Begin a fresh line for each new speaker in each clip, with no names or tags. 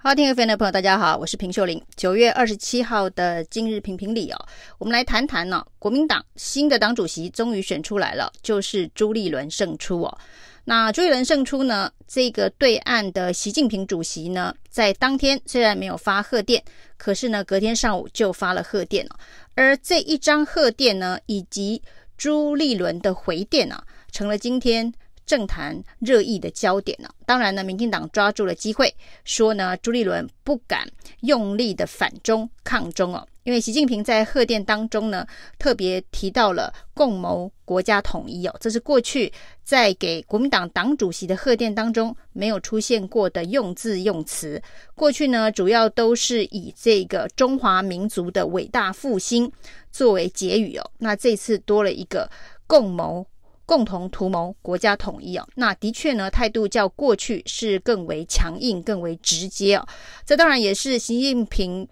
好，听 FM 的朋友，大家好，我是平秀玲。九月二十七号的今日评评理哦，我们来谈谈呢、国民党新的党主席终于选出来了，就是朱立伦胜出哦。那朱立伦胜出呢，这个对岸的习近平主席呢，在当天虽然没有发贺电，可是呢，隔天上午就发了贺电了。而这一张贺电呢，以及朱立伦的回电呢、啊，成了今天。政坛热议的焦点呢，当然呢，民进党抓住了机会，说呢，朱立伦不敢用力的反中抗中哦，因为习近平在贺电当中呢，特别提到了共谋国家统一哦，这是过去在给国民党党主席的贺电当中没有出现过的用字用词。过去呢，主要都是以这个中华民族的伟大复兴作为结语哦，那这次多了一个共谋。共同图谋国家统一哦，那的确呢，态度较过去是更为强硬、更为直接哦。这当然也是习近平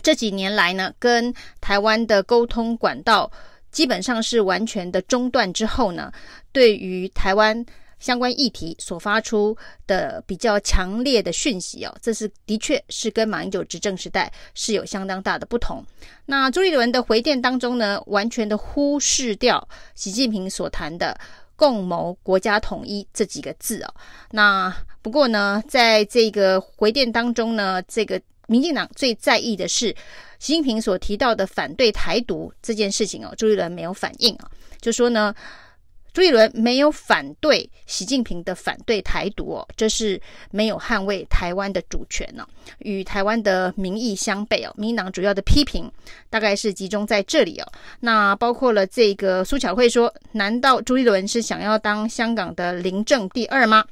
这几年来呢，跟台湾的沟通管道基本上是完全的中断之后呢，对于台湾。相关议题所发出的比较强烈的讯息哦，这是的确是跟马英九执政时代是有相当大的不同。那朱立伦的回电当中呢，完全的忽视掉习近平所谈的“共谋国家统一”这几个字哦。那不过呢，在这个回电当中呢，这个民进党最在意的是习近平所提到的反对台独这件事情哦，朱立伦没有反应啊，就说呢。朱立伦没有反对习近平的反对台独哦，这是没有捍卫台湾的主权呢，与台湾的民意相悖哦。民党主要的批评大概是集中在这里哦。那包括了这个苏巧慧说：“难道朱立伦是想要当香港的林政第二吗？”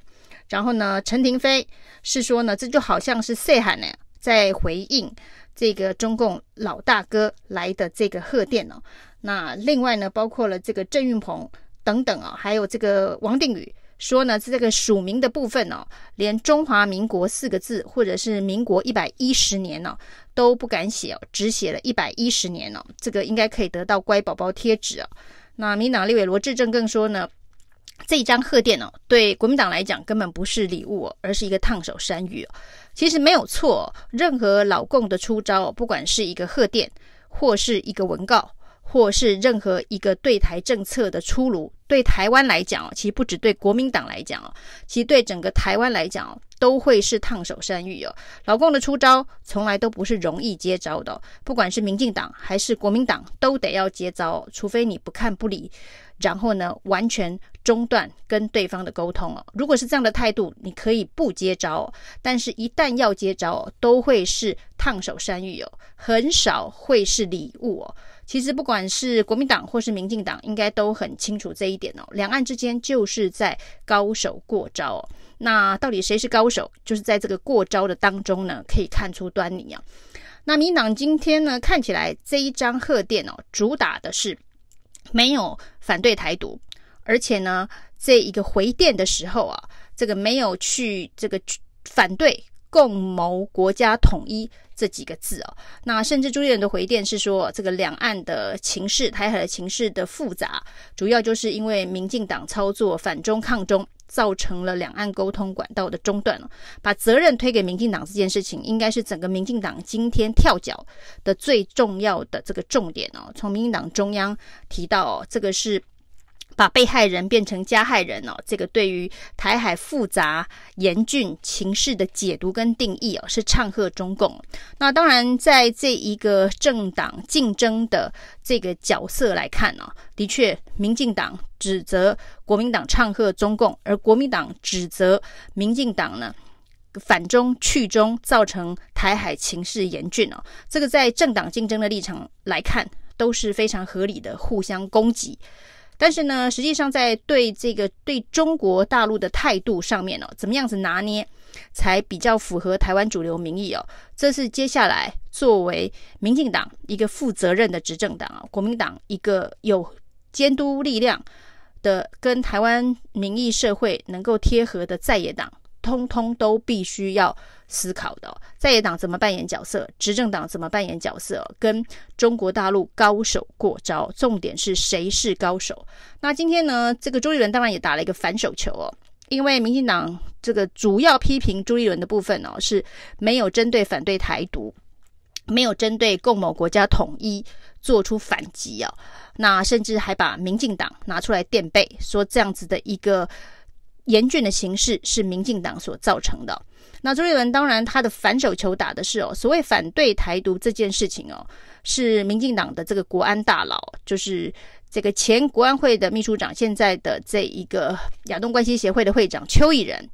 然后呢，陈亭妃是说呢，这就好像是细汉呢在回应这个中共老大哥来的这个贺电哦。那另外呢，包括了这个郑运鹏。等等啊，还有这个王定宇说呢，这个署名的部分哦，连中华民国四个字或者是民国一百一十年呢都不敢写哦，只写了一百一十年哦，这个应该可以得到乖宝宝贴纸啊。那民党立委罗志正更说呢，这一张贺电哦，对国民党来讲根本不是礼物哦，而是一个烫手山芋哦。其实没有错，任何老共的出招，不管是一个贺电或是一个文告。或是任何一个对台政策的出炉，对台湾来讲哦，其实不只对国民党来讲哦，其实对整个台湾来讲哦，都会是烫手山芋哦。老共的出招从来都不是容易接招的，不管是民进党还是国民党，都得要接招哦，除非你不看不理，然后呢，完全中断跟对方的沟通哦。如果是这样的态度，你可以不接招，但是一旦要接招哦，都会是烫手山芋哦，很少会是礼物哦。其实不管是国民党或是民进党，应该都很清楚这一点哦。两岸之间就是在高手过招哦。那到底谁是高手？就是在这个过招的当中呢，可以看出端倪啊。那民党今天呢，看起来这一张贺电哦，主打的是没有反对台独，而且呢，这一个回电的时候啊，这个没有去这个反对共谋国家统一。这几个字哦，那甚至朱立伦的回电是说，这个两岸的情势、台海的情势的复杂，主要就是因为民进党操作反中抗中，造成了两岸沟通管道的中断了。把责任推给民进党这件事情，应该是整个民进党今天跳脚的最重要的这个重点哦。从民进党中央提到哦，这个是。把被害人变成加害人哦，这个对于台海复杂严峻情势的解读跟定义哦，是唱和中共。那当然，在这一个政党竞争的这个角色来看呢，的确，民进党指责国民党唱和中共，而国民党指责民进党呢反中去中，造成台海情势严峻哦。这个在政党竞争的立场来看，都是非常合理的互相攻击。但是呢，实际上在对这个对中国大陆的态度上面哦，怎么样子拿捏才比较符合台湾主流民意哦？这是接下来作为民进党一个负责任的执政党啊，国民党一个有监督力量的跟台湾民意社会能够贴合的在野党。通通都必须要思考的，在野党怎么扮演角色，执政党怎么扮演角色，跟中国大陆高手过招，重点是谁是高手？那今天呢，这个朱立伦当然也打了一个反手球哦，因为民进党这个主要批评朱立伦的部分哦，是没有针对反对台独，没有针对共谋国家统一做出反击啊，那甚至还把民进党拿出来垫背，说这样子的一个严峻的形势是民进党所造成的。那朱立伦当然他的反手球打的是哦，所谓反对台独这件事情哦，是民进党的这个国安大佬，就是这个前国安会的秘书长，现在的这一个亚东关系协会的会长邱毅仁，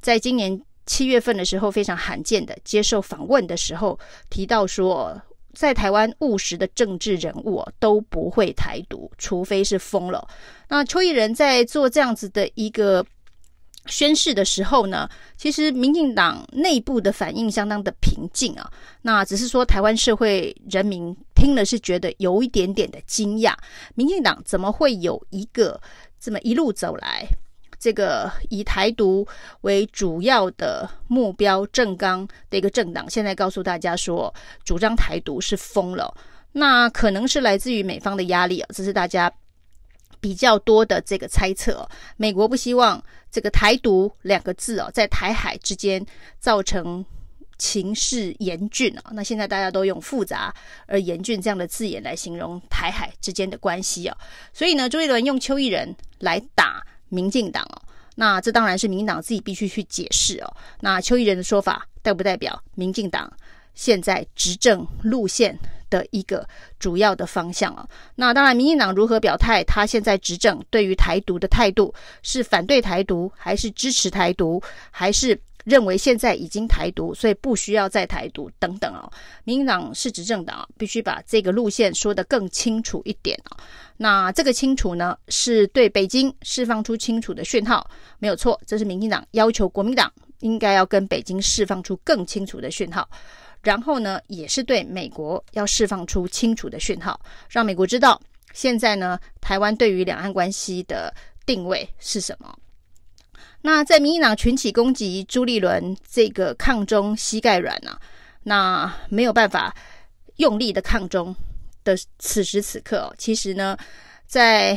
在今年七月份的时候非常罕见的接受访问的时候提到说，在台湾务实的政治人物哦，都不会台独，除非是疯了。那邱毅仁在做这样子的一个。宣誓的时候呢，其实民进党内部的反应相当的平静啊。那只是说台湾社会人民听了是觉得有一点点的惊讶，民进党怎么会有一个这么一路走来，这个以台独为主要的目标政纲的一个政党，现在告诉大家说主张台独是疯了。那可能是来自于美方的压力啊，这是大家。比较多的这个猜测，美国不希望这个“台独”两个字哦，在台海之间造成情势严峻啊。那现在大家都用“复杂”而“严峻”这样的字眼来形容台海之间的关系啊。所以呢，朱一伦用邱义仁来打民进党哦，那这当然是民进党自己必须去解释哦。那邱义仁的说法代不代表民进党现在执政路线的一个主要的方向啊，那当然，民进党如何表态？他现在执政对于台独的态度是反对台独，还是支持台独，还是认为现在已经台独，所以不需要再台独等等啊？民进党是执政党，必须把这个路线说得更清楚一点啊。那这个清楚呢，是对北京释放出清楚的讯号，没有错，这是民进党要求国民党应该要跟北京释放出更清楚的讯号。然后呢，也是对美国要释放出清楚的讯号，让美国知道现在呢，台湾对于两岸关系的定位是什么。那在民进党群起攻击朱立伦这个抗中膝盖软啊，那没有办法用力的抗中的此时此刻哦，其实呢，在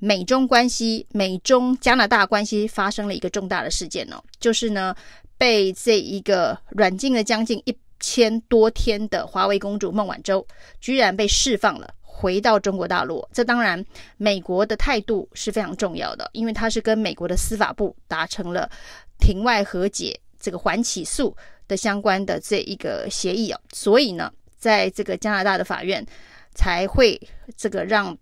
美中关系、美中加拿大关系发生了一个重大的事件哦，就是呢，被这一个软禁了将近一。千多天的华为公主孟晚舟居然被释放了，回到中国大陆。这当然，美国的态度是非常重要的，因为他是跟美国的司法部达成了庭外和解、这个缓起诉的相关的这一个协议哦。所以呢，在这个加拿大的法院才会这个让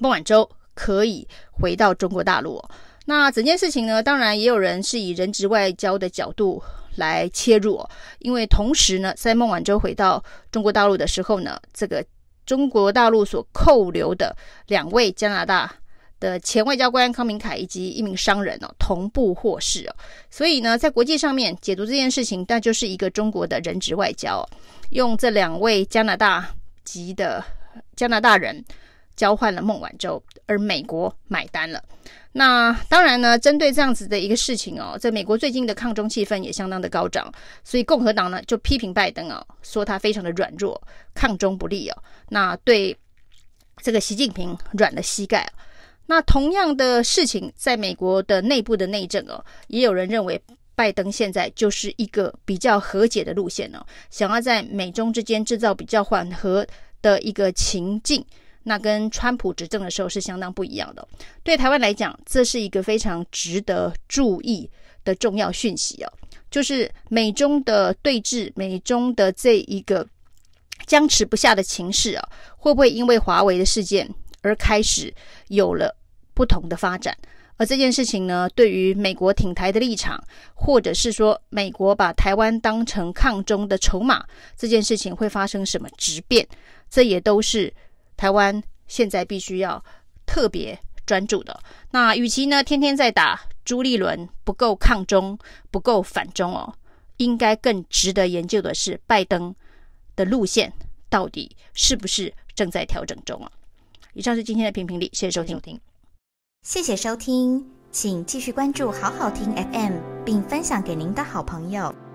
孟晚舟可以回到中国大陆。那整件事情呢，当然也有人是以人质外交的角度。来切入，因为同时呢，在孟晚舟回到中国大陆的时候呢，这个中国大陆所扣留的两位加拿大的前外交官康明凯以及一名商人哦，同步获释哦，所以呢，在国际上面解读这件事情，那就是一个中国的人质外交，用这两位加拿大籍的加拿大人交换了孟晚舟，而美国买单了。那当然呢，针对这样子的一个事情哦，在美国最近的抗中气氛也相当的高涨，所以共和党呢就批评拜登啊，说他非常的软弱，抗中不利哦。那对这个习近平软了膝盖。那同样的事情，在美国的内部的内政哦，也有人认为拜登现在就是一个比较和解的路线哦，想要在美中之间制造比较缓和的一个情境。那跟川普执政的时候是相当不一样的。对台湾来讲，这是一个非常值得注意的重要讯息哦，就是美中的对峙，美中的这一个僵持不下的情势啊，会不会因为华为的事件而开始有了不同的发展？而这件事情呢，对于美国挺台的立场，或者是说美国把台湾当成抗中的筹码，这件事情会发生什么质变？这也都是。台湾现在必须要特别专注的。那与其呢天天在打朱立伦不够抗中、不够反中哦，应该更值得研究的是拜登的路线到底是不是正在调整中啊？以上是今天的评评理，谢谢收听。
谢谢收听，请继续关注好好听 FM，并分享给您的好朋友。